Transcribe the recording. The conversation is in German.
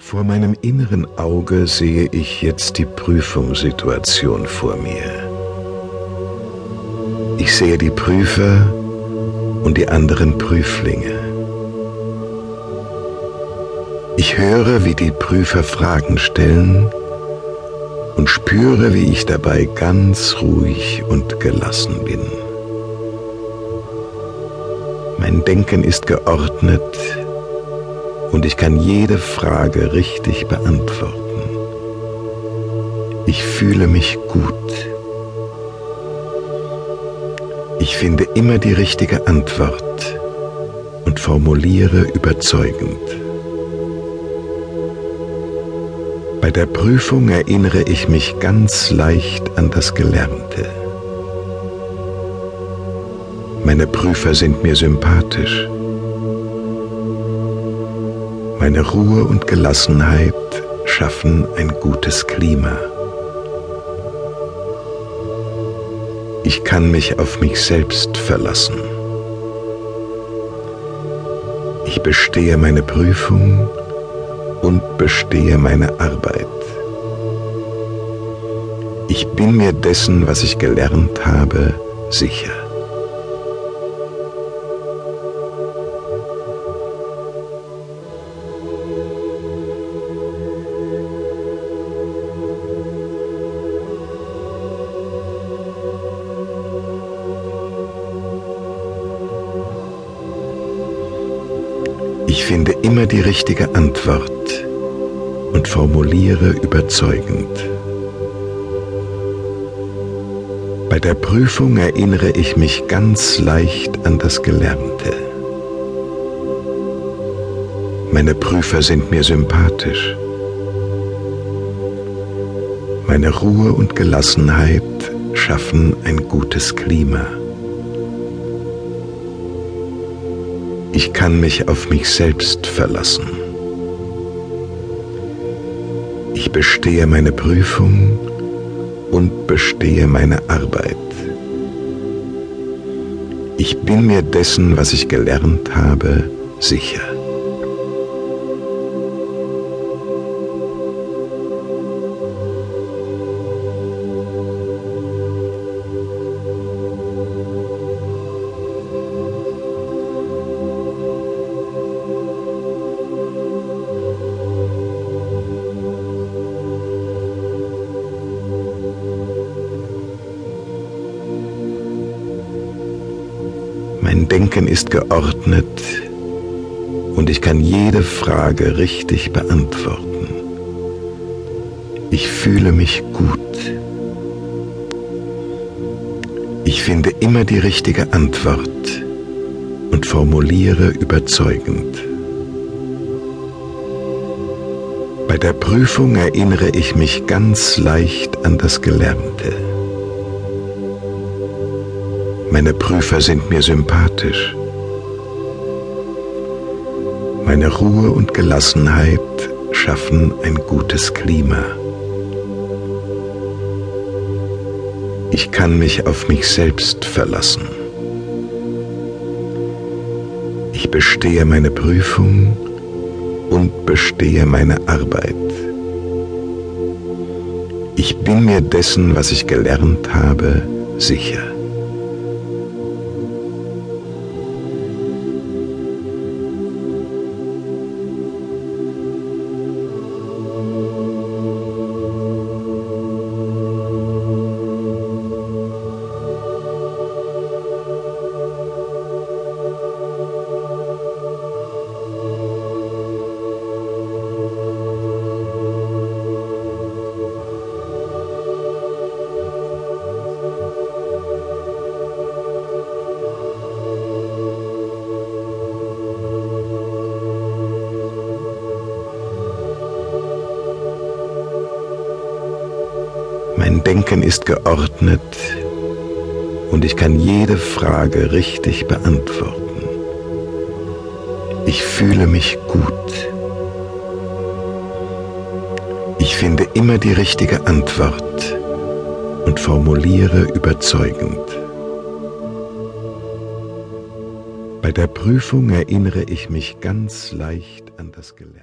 Vor meinem inneren Auge sehe ich jetzt die Prüfungssituation vor mir. Ich sehe die Prüfer und die anderen Prüflinge. Ich höre, wie die Prüfer Fragen stellen und spüre, wie ich dabei ganz ruhig und gelassen bin. Mein Denken ist geordnet und ich kann jede Frage richtig beantworten. Ich fühle mich gut. Ich finde immer die richtige Antwort und formuliere überzeugend. Bei der Prüfung erinnere ich mich ganz leicht an das Gelernte. Meine Prüfer sind mir sympathisch. Meine Ruhe und Gelassenheit schaffen ein gutes Klima. Ich kann mich auf mich selbst verlassen. Ich bestehe meine Prüfung und bestehe meine Arbeit. Ich bin mir dessen, was ich gelernt habe, sicher. Ich finde immer die richtige Antwort und formuliere überzeugend. Bei der Prüfung erinnere ich mich ganz leicht an das Gelernte. Meine Prüfer sind mir sympathisch. Meine Ruhe und Gelassenheit schaffen ein gutes Klima. Ich kann mich auf mich selbst verlassen. Ich bestehe meine Prüfung und bestehe meine Arbeit. Ich bin mir dessen, was ich gelernt habe, sicher. Mein Denken ist geordnet und ich kann jede Frage richtig beantworten. Ich fühle mich gut. Ich finde immer die richtige Antwort und formuliere überzeugend. Bei der Prüfung erinnere ich mich ganz leicht an das Gelernte. Meine Prüfer sind mir sympathisch. Meine Ruhe und Gelassenheit schaffen ein gutes Klima. Ich kann mich auf mich selbst verlassen. Ich bestehe meine Prüfung und bestehe meine Arbeit. Ich bin mir dessen, was ich gelernt habe, sicher. Mein Denken ist geordnet und ich kann jede Frage richtig beantworten. Ich fühle mich gut. Ich finde immer die richtige Antwort und formuliere überzeugend. Bei der Prüfung erinnere ich mich ganz leicht an das Gelernte.